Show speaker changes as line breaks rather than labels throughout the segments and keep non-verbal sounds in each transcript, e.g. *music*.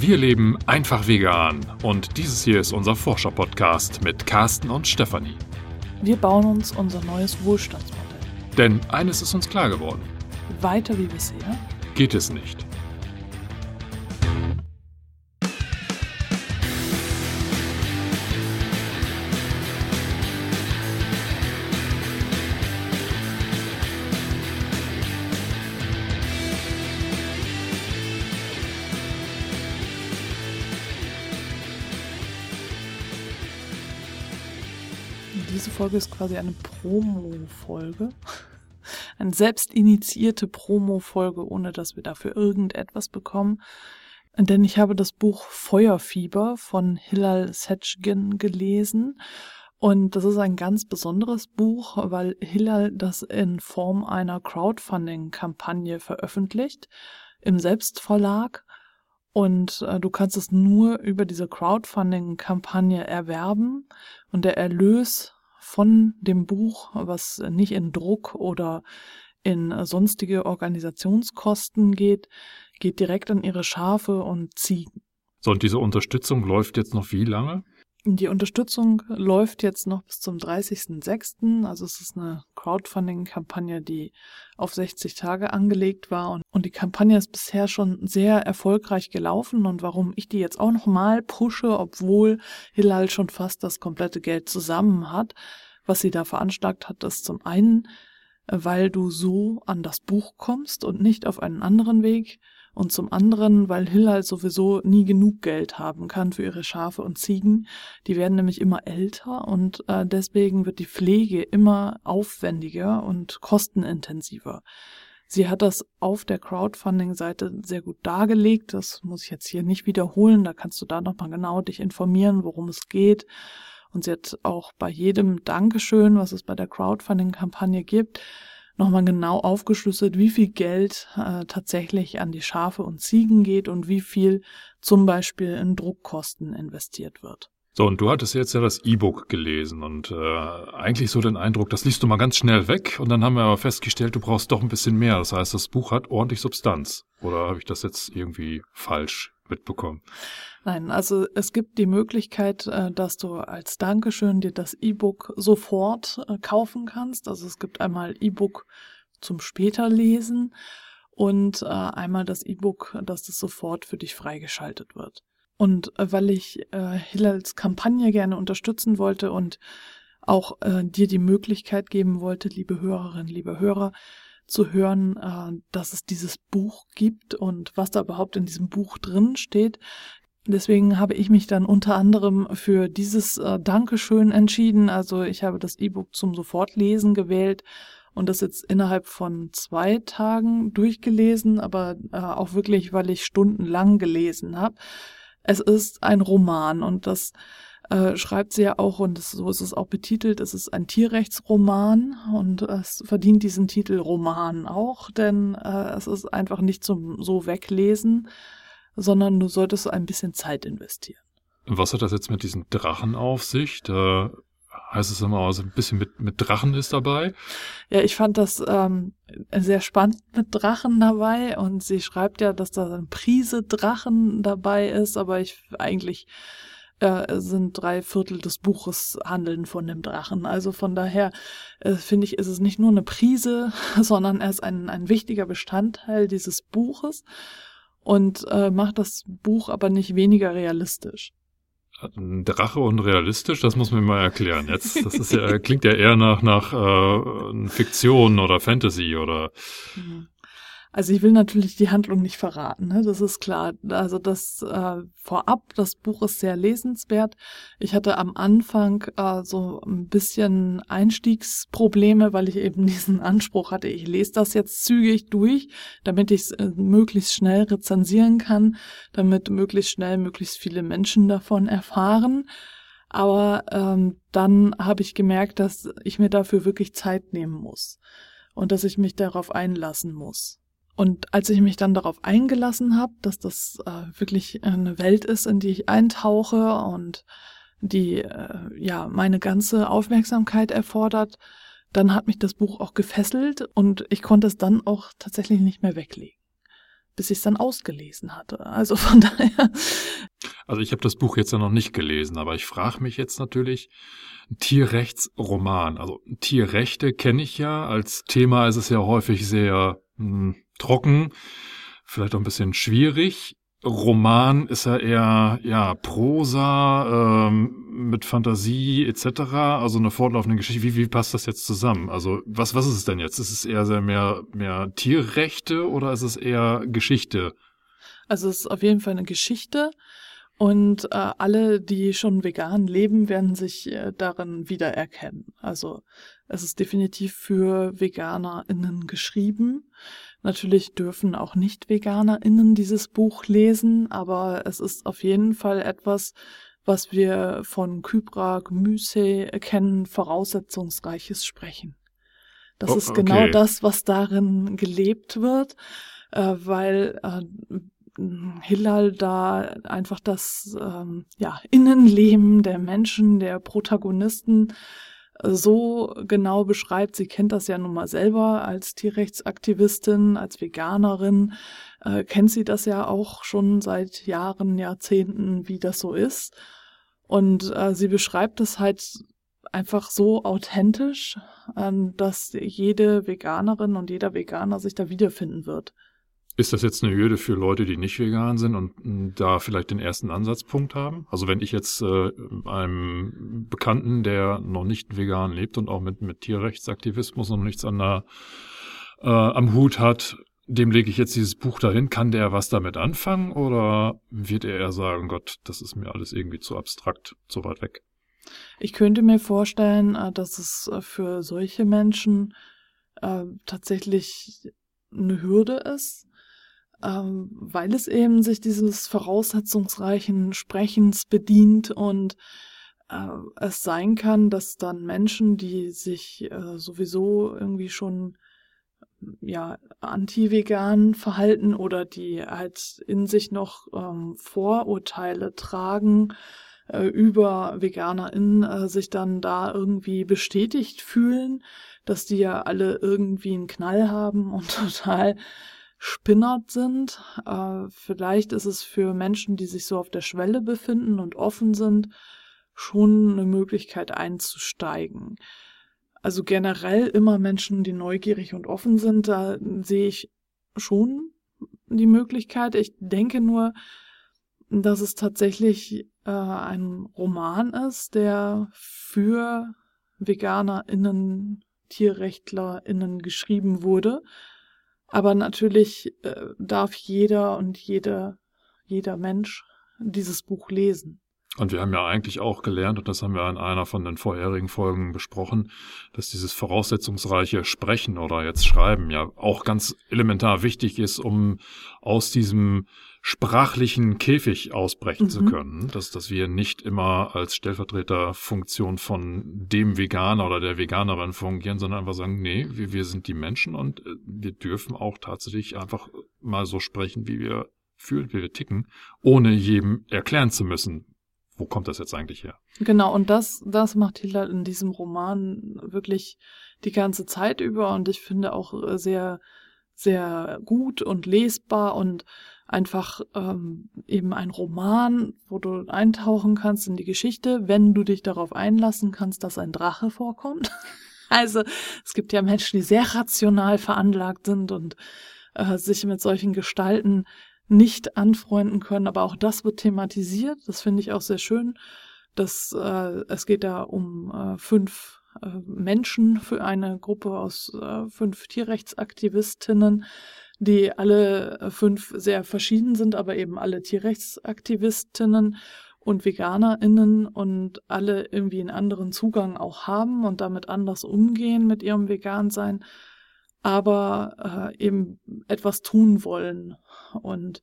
Wir leben einfach vegan und dieses hier ist unser Forscher-Podcast mit Carsten und Stefanie.
Wir bauen uns unser neues Wohlstandsmodell.
Denn eines ist uns klar geworden.
Weiter wie bisher
Geht es nicht.
Folge ist quasi eine Promo-Folge. *laughs* Eine selbst initiierte Promo-Folge, ohne dass wir dafür irgendetwas bekommen. Denn ich habe das Buch Feuerfieber von Hillel Setchgen gelesen. Und das ist ein ganz besonderes Buch, weil Hillel das in Form einer Crowdfunding-Kampagne veröffentlicht im Selbstverlag. Und äh, du kannst es nur über diese Crowdfunding-Kampagne erwerben. Und der Erlös von dem Buch, was nicht in Druck oder in sonstige Organisationskosten geht, geht direkt an ihre Schafe und Ziegen.
So, und diese Unterstützung läuft jetzt noch wie lange?
Die Unterstützung läuft jetzt noch bis zum 30.06. Also es ist eine Crowdfunding-Kampagne, die auf 60 Tage angelegt war. Und, die Kampagne ist bisher schon sehr erfolgreich gelaufen. Und warum ich die jetzt auch nochmal pushe, obwohl Hilal schon fast das komplette Geld zusammen hat, was sie da veranschlagt hat, ist zum einen, weil du so an das Buch kommst und nicht auf einen anderen Weg und zum anderen, weil Hillel sowieso nie genug Geld haben kann für ihre Schafe und Ziegen. Die werden nämlich immer älter und äh, deswegen wird die Pflege immer aufwendiger und kostenintensiver. Sie hat das auf der Crowdfunding-Seite sehr gut dargelegt. Das muss ich jetzt hier nicht wiederholen. Da kannst du da nochmal genau dich informieren, worum es geht. Und sie hat auch bei jedem Dankeschön, was es bei der Crowdfunding-Kampagne gibt, nochmal genau aufgeschlüsselt, wie viel Geld äh, tatsächlich an die Schafe und Ziegen geht und wie viel zum Beispiel in Druckkosten investiert wird.
So, und du hattest jetzt ja das E-Book gelesen und äh, eigentlich so den Eindruck, das liest du mal ganz schnell weg und dann haben wir aber festgestellt, du brauchst doch ein bisschen mehr. Das heißt, das Buch hat ordentlich Substanz. Oder habe ich das jetzt irgendwie falsch mitbekommen?
Nein, also es gibt die Möglichkeit, äh, dass du als Dankeschön dir das E-Book sofort äh, kaufen kannst. Also es gibt einmal E-Book zum später lesen und äh, einmal das E-Book, dass das sofort für dich freigeschaltet wird. Und weil ich Hillels Kampagne gerne unterstützen wollte und auch dir die Möglichkeit geben wollte, liebe Hörerinnen, liebe Hörer, zu hören, dass es dieses Buch gibt und was da überhaupt in diesem Buch drin steht, Deswegen habe ich mich dann unter anderem für dieses äh, Dankeschön entschieden. Also ich habe das E-Book zum Sofortlesen gewählt und das jetzt innerhalb von zwei Tagen durchgelesen, aber äh, auch wirklich, weil ich stundenlang gelesen habe. Es ist ein Roman und das äh, schreibt sie ja auch, und das, so ist es auch betitelt, es ist ein Tierrechtsroman und es verdient diesen Titel Roman auch, denn äh, es ist einfach nicht zum so weglesen sondern du solltest ein bisschen Zeit investieren.
Was hat das jetzt mit diesen Drachen auf sich? Da heißt es immer, also ein bisschen mit, mit Drachen ist dabei.
Ja, ich fand das ähm, sehr spannend mit Drachen dabei und sie schreibt ja, dass da ein Prise Drachen dabei ist, aber ich eigentlich äh, sind drei Viertel des Buches handeln von dem Drachen. Also von daher äh, finde ich, ist es nicht nur eine Prise, *laughs* sondern er ist ein, ein wichtiger Bestandteil dieses Buches und äh, macht das Buch aber nicht weniger realistisch.
Ein Drache und realistisch, das muss man mal erklären. Jetzt, das ist ja, *laughs* klingt ja eher nach, nach äh, Fiktion oder Fantasy oder.
Mhm. Also ich will natürlich die Handlung nicht verraten, ne? das ist klar. Also das äh, vorab, das Buch ist sehr lesenswert. Ich hatte am Anfang äh, so ein bisschen Einstiegsprobleme, weil ich eben *laughs* diesen Anspruch hatte, ich lese das jetzt zügig durch, damit ich es äh, möglichst schnell rezensieren kann, damit möglichst schnell möglichst viele Menschen davon erfahren. Aber ähm, dann habe ich gemerkt, dass ich mir dafür wirklich Zeit nehmen muss und dass ich mich darauf einlassen muss. Und als ich mich dann darauf eingelassen habe, dass das äh, wirklich eine Welt ist, in die ich eintauche und die äh, ja meine ganze Aufmerksamkeit erfordert, dann hat mich das Buch auch gefesselt und ich konnte es dann auch tatsächlich nicht mehr weglegen. bis ich es dann ausgelesen hatte. Also *laughs* von daher.
Also ich habe das Buch jetzt ja noch nicht gelesen, aber ich frage mich jetzt natürlich, Tierrechtsroman. Also Tierrechte kenne ich ja. Als Thema ist es ja häufig sehr mh, hm, trocken, vielleicht auch ein bisschen schwierig. Roman ist ja eher ja Prosa ähm, mit Fantasie etc. Also eine fortlaufende Geschichte. Wie, wie passt das jetzt zusammen? Also was was ist es denn jetzt? Ist es eher sehr mehr mehr Tierrechte oder ist es eher Geschichte?
Also es ist auf jeden Fall eine Geschichte und äh, alle, die schon vegan leben, werden sich äh, darin wiedererkennen. Also es ist definitiv für VeganerInnen geschrieben. Natürlich dürfen auch Nicht-VeganerInnen dieses Buch lesen, aber es ist auf jeden Fall etwas, was wir von Kybra Gemüse kennen, voraussetzungsreiches Sprechen. Das oh, ist genau okay. das, was darin gelebt wird, äh, weil äh, Hillal da einfach das ähm, ja, Innenleben der Menschen, der Protagonisten so genau beschreibt. Sie kennt das ja nun mal selber als Tierrechtsaktivistin, als Veganerin, äh, kennt sie das ja auch schon seit Jahren, Jahrzehnten, wie das so ist. Und äh, sie beschreibt es halt einfach so authentisch, äh, dass jede Veganerin und jeder Veganer sich da wiederfinden wird.
Ist das jetzt eine Hürde für Leute, die nicht vegan sind und da vielleicht den ersten Ansatzpunkt haben? Also wenn ich jetzt äh, einem Bekannten, der noch nicht vegan lebt und auch mit, mit Tierrechtsaktivismus noch nichts an der, äh, am Hut hat, dem lege ich jetzt dieses Buch dahin, kann der was damit anfangen oder wird er eher sagen, Gott, das ist mir alles irgendwie zu abstrakt, zu weit weg?
Ich könnte mir vorstellen, äh, dass es äh, für solche Menschen äh, tatsächlich eine Hürde ist, ähm, weil es eben sich dieses voraussetzungsreichen Sprechens bedient und äh, es sein kann, dass dann Menschen, die sich äh, sowieso irgendwie schon ja anti-vegan verhalten oder die halt in sich noch ähm, Vorurteile tragen äh, über VeganerInnen, äh, sich dann da irgendwie bestätigt fühlen, dass die ja alle irgendwie einen Knall haben und *laughs* total spinnert sind. Äh, vielleicht ist es für Menschen, die sich so auf der Schwelle befinden und offen sind, schon eine Möglichkeit einzusteigen. Also generell immer Menschen, die neugierig und offen sind, da sehe ich schon die Möglichkeit. Ich denke nur, dass es tatsächlich äh, ein Roman ist, der für VeganerInnen, TierrechtlerInnen geschrieben wurde aber natürlich äh, darf jeder und jede, jeder Mensch dieses Buch lesen.
Und wir haben ja eigentlich auch gelernt, und das haben wir in einer von den vorherigen Folgen besprochen, dass dieses voraussetzungsreiche Sprechen oder jetzt Schreiben ja auch ganz elementar wichtig ist, um aus diesem sprachlichen Käfig ausbrechen mhm. zu können, dass, dass wir nicht immer als Stellvertreterfunktion von dem Veganer oder der Veganerin fungieren, sondern einfach sagen, nee, wir, wir sind die Menschen und äh, wir dürfen auch tatsächlich einfach mal so sprechen, wie wir fühlen, wie wir ticken, ohne jedem erklären zu müssen, wo kommt das jetzt eigentlich her?
Genau, und das, das macht Hilda in diesem Roman wirklich die ganze Zeit über und ich finde auch äh, sehr, sehr gut und lesbar und einfach ähm, eben ein Roman, wo du eintauchen kannst in die Geschichte, wenn du dich darauf einlassen kannst, dass ein Drache vorkommt. *laughs* also es gibt ja Menschen, die sehr rational veranlagt sind und äh, sich mit solchen Gestalten nicht anfreunden können, aber auch das wird thematisiert. Das finde ich auch sehr schön. dass äh, es geht da um äh, fünf äh, Menschen für eine Gruppe aus äh, fünf Tierrechtsaktivistinnen, die alle äh, fünf sehr verschieden sind, aber eben alle Tierrechtsaktivistinnen und VeganerInnen und alle irgendwie einen anderen Zugang auch haben und damit anders umgehen mit ihrem Vegansein aber äh, eben etwas tun wollen und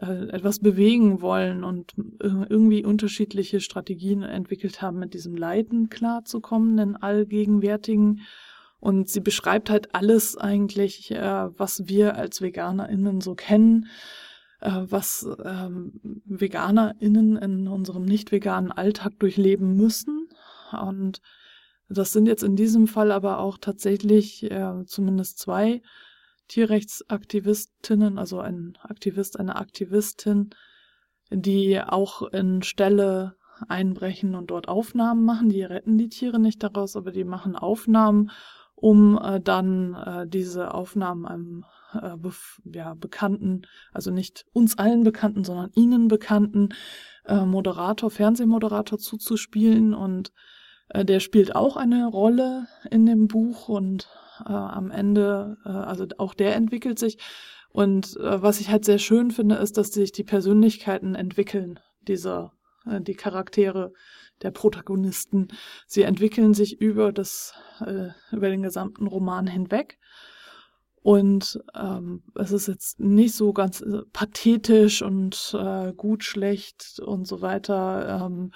äh, etwas bewegen wollen und äh, irgendwie unterschiedliche Strategien entwickelt haben, mit diesem Leiden klarzukommen, den allgegenwärtigen. Und sie beschreibt halt alles eigentlich, äh, was wir als VeganerInnen so kennen, äh, was ähm, VeganerInnen in unserem nicht veganen Alltag durchleben müssen. Und das sind jetzt in diesem Fall aber auch tatsächlich äh, zumindest zwei Tierrechtsaktivistinnen, also ein Aktivist, eine Aktivistin, die auch in Ställe einbrechen und dort Aufnahmen machen. Die retten die Tiere nicht daraus, aber die machen Aufnahmen, um äh, dann äh, diese Aufnahmen einem äh, ja, bekannten, also nicht uns allen bekannten, sondern ihnen bekannten äh, Moderator, Fernsehmoderator zuzuspielen und äh, der spielt auch eine Rolle in dem Buch und äh, am Ende, äh, also auch der entwickelt sich. Und äh, was ich halt sehr schön finde, ist, dass sich die Persönlichkeiten entwickeln, dieser, die Charaktere der Protagonisten. Sie entwickeln sich über das, äh, über den gesamten Roman hinweg. Und ähm, es ist jetzt nicht so ganz äh, pathetisch und äh, gut, schlecht und so weiter. Ähm,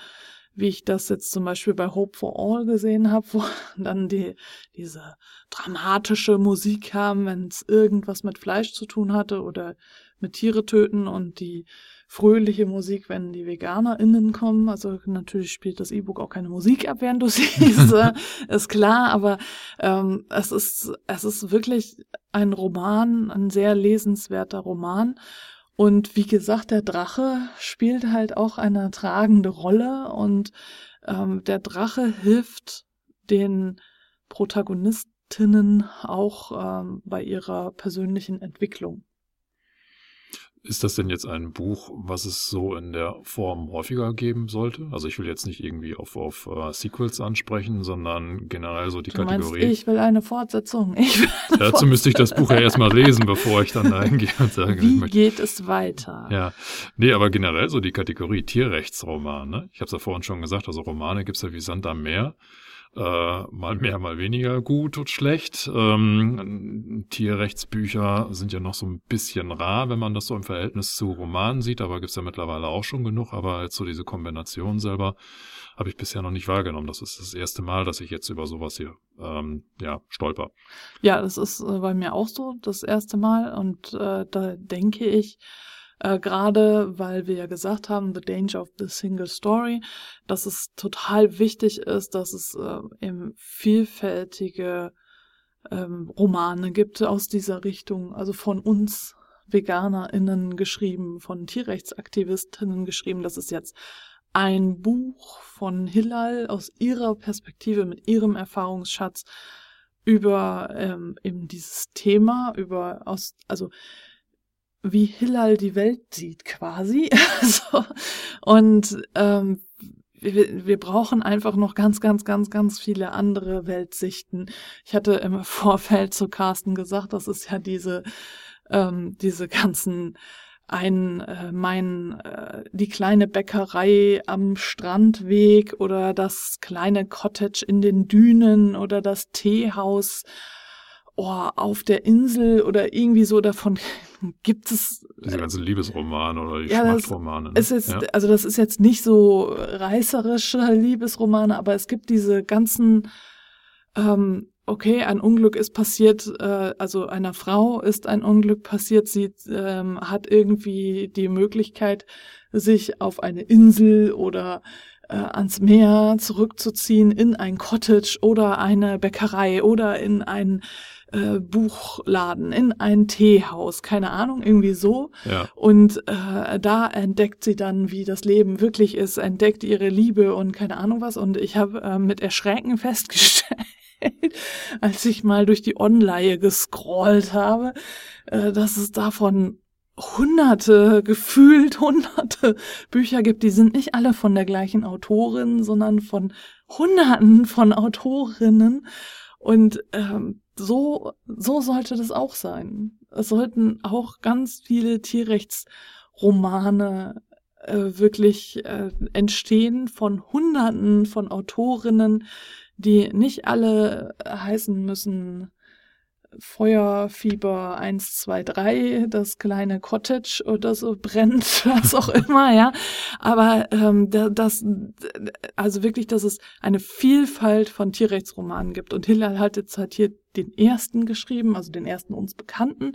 wie ich das jetzt zum Beispiel bei Hope for All gesehen habe, wo *laughs* dann die, diese dramatische Musik kam, wenn es irgendwas mit Fleisch zu tun hatte oder mit Tiere töten und die fröhliche Musik, wenn die VeganerInnen kommen. Also natürlich spielt das E-Book auch keine Musik ab, während du *laughs* siehst, äh, *laughs* ist klar, aber ähm, es ist, es ist wirklich ein Roman, ein sehr lesenswerter Roman. Und wie gesagt, der Drache spielt halt auch eine tragende Rolle und ähm, der Drache hilft den Protagonistinnen auch ähm, bei ihrer persönlichen Entwicklung.
Ist das denn jetzt ein Buch, was es so in der Form häufiger geben sollte? Also ich will jetzt nicht irgendwie auf, auf uh, Sequels ansprechen, sondern generell so die du Kategorie.
Meinst, ich will eine Fortsetzung. *laughs* Ich will
eine Dazu Fortsetzung. müsste ich das Buch ja erstmal lesen, bevor ich dann da hingehe und sage.
Wie geht es weiter?
Ja, nee, aber generell so die Kategorie Tierrechtsroman. Ne? Ich habe es ja vorhin schon gesagt, also Romane gibt's ja wie Sand am Meer äh, mal mehr, mal weniger gut und schlecht. Ähm, Tierrechtsbücher sind ja noch so ein bisschen rar, wenn man das so im Verhältnis zu Romanen sieht, aber gibt's ja mittlerweile auch schon genug. Aber als so diese Kombination selber habe ich bisher noch nicht wahrgenommen. Das ist das erste Mal, dass ich jetzt über sowas hier ähm, ja stolper.
Ja, das ist äh, bei mir auch so das erste Mal und äh, da denke ich, äh, Gerade weil wir ja gesagt haben, The Danger of the Single Story, dass es total wichtig ist, dass es äh, eben vielfältige ähm, Romane gibt aus dieser Richtung, also von uns VeganerInnen geschrieben, von Tierrechtsaktivistinnen geschrieben. Das ist jetzt ein Buch von Hillal aus ihrer Perspektive mit ihrem Erfahrungsschatz über ähm, eben dieses Thema, über aus, also wie Hillal die Welt sieht quasi. *laughs* so. Und ähm, wir, wir brauchen einfach noch ganz, ganz, ganz, ganz viele andere Weltsichten. Ich hatte im *laughs* Vorfeld zu Carsten gesagt, das ist ja diese, ähm, diese ganzen ein äh, mein äh, die kleine Bäckerei am Strandweg oder das kleine Cottage in den Dünen oder das Teehaus oh, auf der Insel oder irgendwie so davon *laughs* gibt es.
Diese ganzen Liebesromane oder die ja, Schmachtromane.
Ne? Ist, ja. Also das ist jetzt nicht so reißerische Liebesromane, aber es gibt diese ganzen, ähm, okay, ein Unglück ist passiert, äh, also einer Frau ist ein Unglück passiert, sie ähm, hat irgendwie die Möglichkeit, sich auf eine Insel oder äh, ans Meer zurückzuziehen in ein Cottage oder eine Bäckerei oder in ein äh, Buchladen, in ein Teehaus, keine Ahnung, irgendwie so.
Ja.
Und äh, da entdeckt sie dann, wie das Leben wirklich ist, entdeckt ihre Liebe und keine Ahnung was. Und ich habe äh, mit Erschrecken *laughs* festgestellt, als ich mal durch die Online gescrollt habe, äh, dass es davon hunderte, gefühlt hunderte Bücher gibt, die sind nicht alle von der gleichen Autorin, sondern von hunderten von Autorinnen. Und ähm, so, so sollte das auch sein. Es sollten auch ganz viele Tierrechtsromane äh, wirklich äh, entstehen von Hunderten von Autorinnen, die nicht alle heißen müssen Feuerfieber 1, 2, 3, das kleine Cottage oder so brennt, *laughs* was auch *laughs* immer, ja. Aber ähm, das, also wirklich, dass es eine Vielfalt von Tierrechtsromanen gibt. Und Hillel hat jetzt halt hier den ersten geschrieben, also den ersten uns bekannten.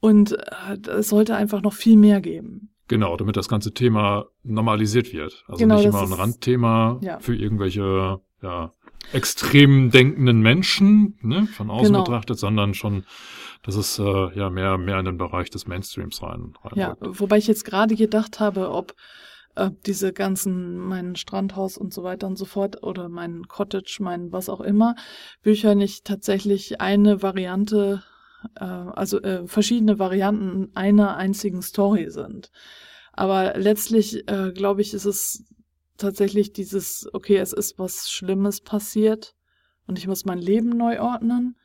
Und äh, es sollte einfach noch viel mehr geben.
Genau, damit das ganze Thema normalisiert wird. Also genau, nicht immer ein Randthema ja. für irgendwelche ja, extrem denkenden Menschen, ne, von außen
Genau.
betrachtet, sondern schon, dass es äh, ja mehr, mehr in den Bereich des Mainstreams rein, rein
Ja, wobei ich jetzt gerade gedacht habe, ob äh, diese ganzen, mein Strandhaus und so weiter und so fort oder mein Cottage, mein was auch immer, Bücher nicht tatsächlich eine Variante, äh, also äh, verschiedene Varianten einer einzigen Story sind. Aber letztlich, äh, glaube ich, ist es tatsächlich dieses, okay, es ist was Schlimmes passiert und ich muss mein Leben neu ordnen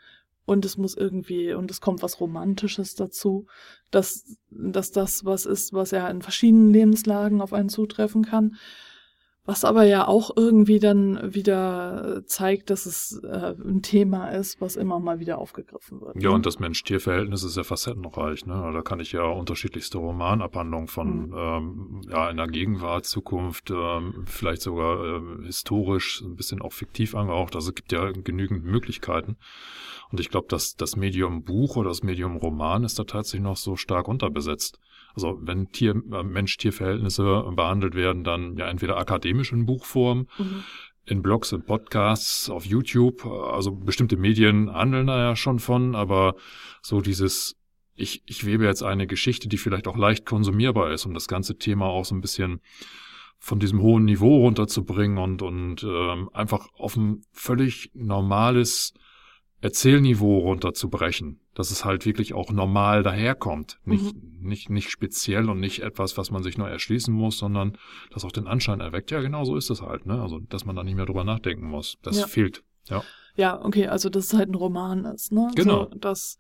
und es muss irgendwie, und es kommt was Romantisches dazu, dass, dass das was ist, was ja in verschiedenen Lebenslagen auf einen zutreffen kann. Was aber ja auch irgendwie dann wieder zeigt, dass es äh, ein Thema ist, was immer mal wieder aufgegriffen wird.
Ja,
ne?
und das Mensch-Tier-Verhältnis ist ja facettenreich. Ne? Da kann ich ja unterschiedlichste Romanabhandlungen von
Mhm.
ähm, ja, in der Gegenwart, Zukunft, ähm, vielleicht sogar ähm, historisch, ein bisschen auch fiktiv angehaucht. Also es gibt ja genügend Möglichkeiten. Und ich glaube, dass das Medium Buch oder das Medium Roman ist da tatsächlich noch so stark unterbesetzt. Also wenn Tier, äh, Mensch-Tier-Verhältnisse behandelt werden, dann ja entweder akademisch in Buchform,
Mhm.
in Blogs, in Podcasts, auf YouTube. Also bestimmte Medien handeln da ja schon von, aber so dieses, ich, ich webe jetzt eine Geschichte, die vielleicht auch leicht konsumierbar ist, um das ganze Thema auch so ein bisschen von diesem hohen Niveau runterzubringen und, und ähm, einfach auf ein völlig normales Erzählniveau runterzubrechen, dass es halt wirklich auch normal daherkommt. Nicht, nicht, nicht speziell und nicht etwas, was man sich neu erschließen muss, sondern das auch den Anschein erweckt. Ja, genau so ist es halt, ne? Also, dass man da nicht mehr drüber nachdenken muss. Das
Ja.
fehlt. Ja.
Ja, okay, also dass es halt ein Roman ist, ne?
Genau.
So, das,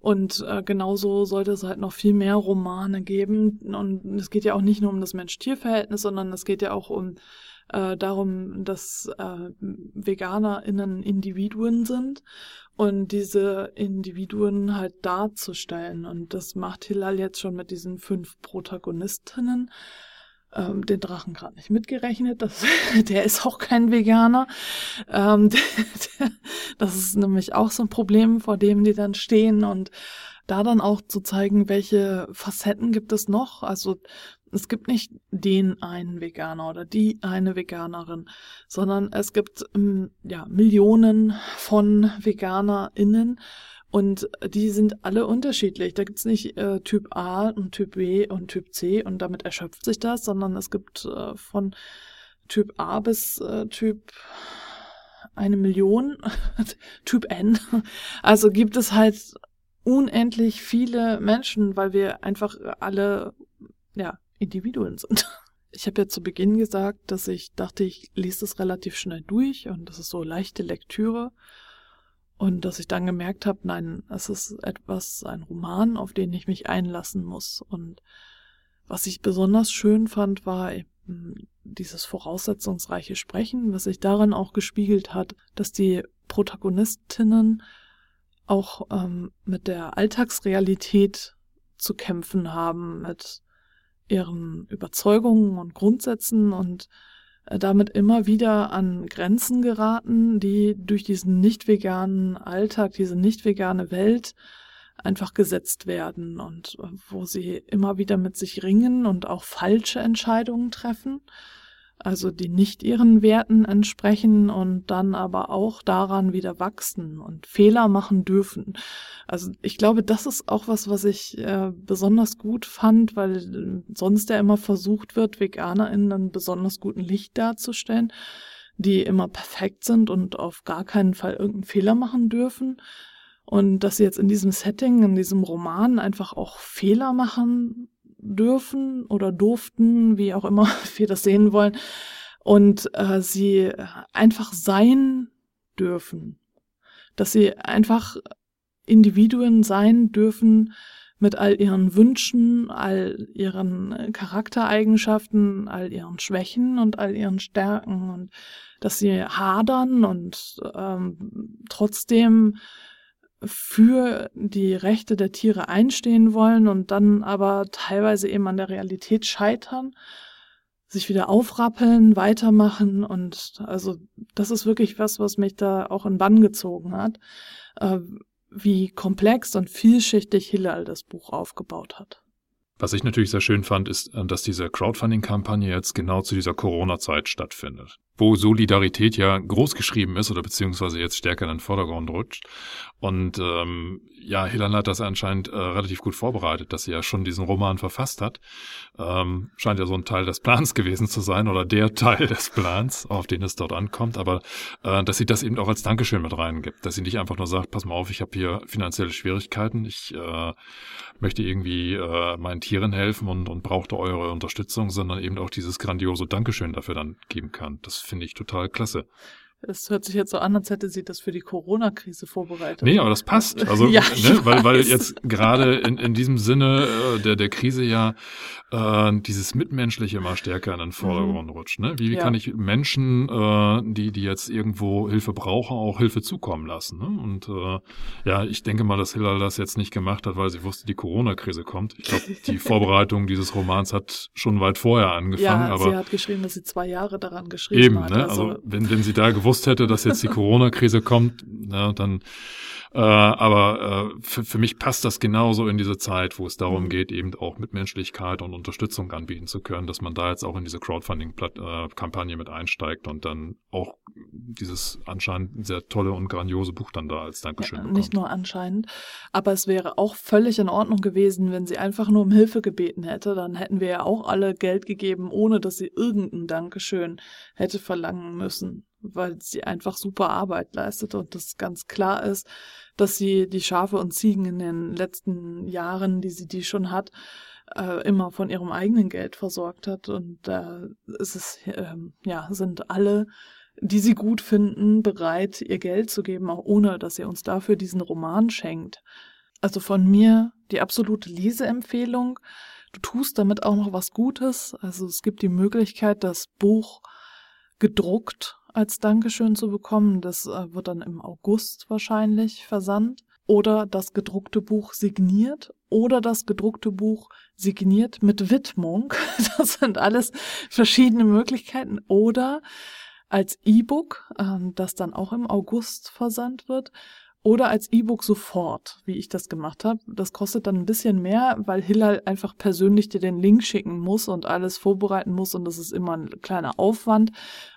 und äh, genauso sollte es halt noch viel mehr Romane geben. Und es geht ja auch nicht nur um das Mensch-Tier-Verhältnis, sondern es geht ja auch um äh, darum, dass äh, VeganerInnen Individuen sind und diese Individuen halt darzustellen. Und das macht Hilal jetzt schon mit diesen fünf Protagonistinnen. Ähm, den Drachen gerade nicht mitgerechnet. Das, *laughs* der ist auch kein Veganer. Ähm, *laughs* der, das ist nämlich auch so ein Problem, vor dem die dann stehen und da dann auch zu zeigen, welche Facetten gibt es noch. Also es gibt nicht den einen Veganer oder die eine Veganerin, sondern es gibt ähm, ja Millionen von VeganerInnen und die sind alle unterschiedlich. Da gibt's nicht äh, Typ A und Typ B und Typ C und damit erschöpft sich das, sondern es gibt äh, von Typ A bis äh, Typ eine Million, *laughs* Typ N. Also gibt es halt unendlich viele Menschen, weil wir einfach alle ja Individuen sind. *laughs* Ich habe ja zu Beginn gesagt, dass ich dachte, ich lese das relativ schnell durch und das ist so leichte Lektüre. Und dass ich dann gemerkt habe, nein, es ist etwas, ein Roman, auf den ich mich einlassen muss. Und was ich besonders schön fand, war dieses voraussetzungsreiche Sprechen, was sich darin auch gespiegelt hat, dass die Protagonistinnen auch ähm, mit der Alltagsrealität zu kämpfen haben, mit ihren Überzeugungen und Grundsätzen und äh, damit immer wieder an Grenzen geraten, die durch diesen nicht veganen Alltag, diese nicht vegane Welt einfach gesetzt werden und äh, wo sie immer wieder mit sich ringen und auch falsche Entscheidungen treffen, also die nicht ihren Werten entsprechen und dann aber auch daran wieder wachsen und Fehler machen dürfen. Also ich glaube, das ist auch was, was ich äh, besonders gut fand, weil äh, sonst ja immer versucht wird, Veganer in besonders guten Licht darzustellen, die immer perfekt sind und auf gar keinen Fall irgendeinen Fehler machen dürfen. Und dass sie jetzt in diesem Setting, in diesem Roman einfach auch Fehler machen dürfen oder durften, wie auch immer *laughs* wir das sehen wollen, und äh, sie einfach sein dürfen. Dass sie einfach Individuen sein dürfen mit all ihren Wünschen, all ihren Charaktereigenschaften, all ihren Schwächen und all ihren Stärken und dass sie hadern und ähm, trotzdem für die Rechte der Tiere einstehen wollen und dann aber teilweise eben an der Realität scheitern, sich wieder aufrappeln, weitermachen und also das ist wirklich was, was mich da auch in Bann gezogen hat, äh, wie komplex und vielschichtig Hillel das Buch aufgebaut hat.
Was ich natürlich sehr schön fand, ist, dass diese Crowdfunding-Kampagne jetzt genau zu dieser Corona-Zeit stattfindet. Wo Solidarität ja groß geschrieben ist oder beziehungsweise jetzt stärker in den Vordergrund rutscht. Und ähm, ja, Hillel hat das anscheinend äh, relativ gut vorbereitet, dass sie ja schon diesen Roman verfasst hat. Ähm, scheint ja so ein Teil des Plans gewesen zu sein oder der Teil des Plans, auf den es dort ankommt. Aber äh, dass sie das eben auch als Dankeschön mit reingibt, dass sie nicht einfach nur sagt, pass mal auf, ich habe hier finanzielle Schwierigkeiten, ich äh, möchte irgendwie äh, meinen Tieren helfen und, und brauchte eure Unterstützung, sondern eben auch dieses grandiose Dankeschön dafür dann geben kann. Das finde ich total klasse.
Es hört sich jetzt so an, als hätte sie das für die Corona-Krise vorbereitet.
Nee, aber das passt. *laughs* Also, ja, ne, weil, weil jetzt gerade in, in diesem Sinne äh, der, der Krise ja äh, dieses Mitmenschliche immer stärker in den Vordergrund mhm. rutscht. Ne? Wie, wie ja. kann ich Menschen, äh, die, die jetzt irgendwo Hilfe brauchen, auch Hilfe zukommen lassen? Ne? Und äh, ja, ich denke mal, dass Hillel das jetzt nicht gemacht hat, weil sie wusste, die Corona-Krise kommt. Ich glaube, die *laughs* Vorbereitung dieses Romans hat schon weit vorher angefangen. Ja, aber
sie hat geschrieben, dass sie zwei Jahre daran geschrieben eben, hat.
Ne? Also, also wenn, wenn sie da gewusst hätte, dass jetzt die *laughs* Corona-Krise kommt, na, dann äh, aber äh, für, für mich passt das genauso in diese Zeit, wo es darum mhm. geht, eben auch Mitmenschlichkeit und Unterstützung anbieten zu können, dass man da jetzt auch in diese Crowdfunding-Kampagne mit einsteigt und dann auch dieses anscheinend sehr tolle und grandiose Buch dann da als Dankeschön
ja,
bekommt.
Nicht nur anscheinend, aber es wäre auch völlig in Ordnung gewesen, wenn sie einfach nur um Hilfe gebeten hätte. Dann hätten wir ja auch alle Geld gegeben, ohne dass sie irgendein Dankeschön hätte verlangen müssen weil sie einfach super Arbeit leistet und das ganz klar ist, dass sie die Schafe und Ziegen in den letzten Jahren, die sie die schon hat, äh, immer von ihrem eigenen Geld versorgt hat und da ist es äh, ja sind alle die sie gut finden, bereit, ihr Geld zu geben, auch ohne, dass sie uns dafür diesen Roman schenkt. Also von mir die absolute Leseempfehlung. Du tust damit auch noch was Gutes. Also es gibt die Möglichkeit, das Buch gedruckt als Dankeschön zu bekommen. Das äh, wird dann im August wahrscheinlich versandt. Oder das gedruckte Buch signiert oder das gedruckte Buch signiert mit Widmung. *laughs* Das sind alles verschiedene Möglichkeiten. Oder als E-Book, ähm, das dann auch im August versandt wird oder als E-Book sofort, wie ich das gemacht habe. Das kostet dann ein bisschen mehr, weil Hillel einfach persönlich dir den Link schicken muss und alles vorbereiten muss und das ist immer ein kleiner Aufwand.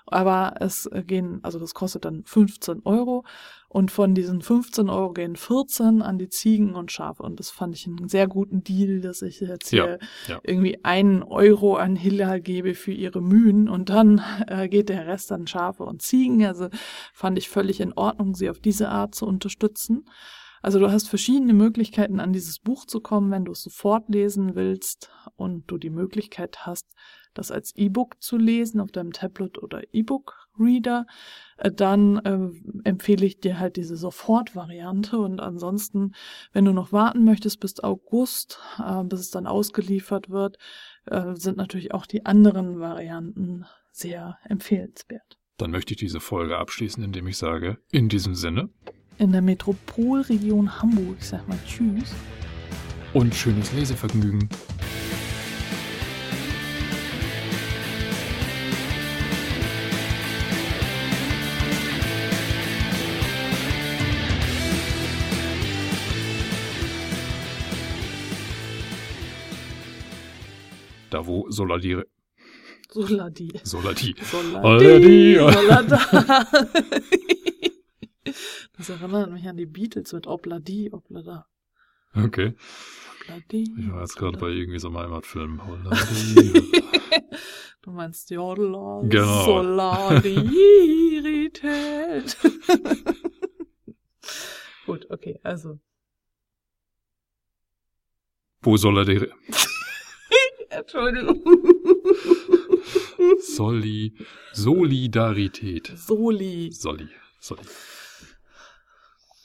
Aber es gehen, also das kostet dann 15 Euro und von diesen 15 Euro gehen 14 an die Ziegen und Schafe. Und das fand ich einen sehr guten Deal, dass ich jetzt hier ja, ja. irgendwie einen Euro an Hillel gebe für ihre Mühen und dann *laughs* äh, geht der Rest an Schafe und Ziegen. Also fand ich völlig in Ordnung, sie auf diese Art zu unterstützen. Also du hast verschiedene Möglichkeiten, an dieses Buch zu kommen, wenn du es sofort lesen willst und du die Möglichkeit hast, das als E-Book zu lesen auf deinem Tablet oder E-Book-Reader, äh, dann äh, empfehle ich dir halt diese Sofort-Variante. Und ansonsten, wenn du noch warten möchtest bis August, äh, bis es dann ausgeliefert wird, äh, sind natürlich auch die anderen Varianten sehr empfehlenswert.
Dann möchte ich diese Folge abschließen, indem ich sage, in diesem Sinne.
In der Metropolregion Hamburg, ich sag mal Tschüss.
Und schönes Lesevergnügen. Da wo Soladi.
Soladi.
Soladi.
Soladi. Solada. Das erinnert mich an die Beatles mit Obladi, Oblada.
Okay.
Obladi.
Ich war jetzt gerade bei irgendwie so einem Heimatfilm. *laughs*
du meinst Jodla.
Genau.
Soladirität. *laughs* Gut, okay, also.
Wo soll er die... *laughs*
Entschuldigung.
Soli. Solidarität.
Soli.
Soli. Soli.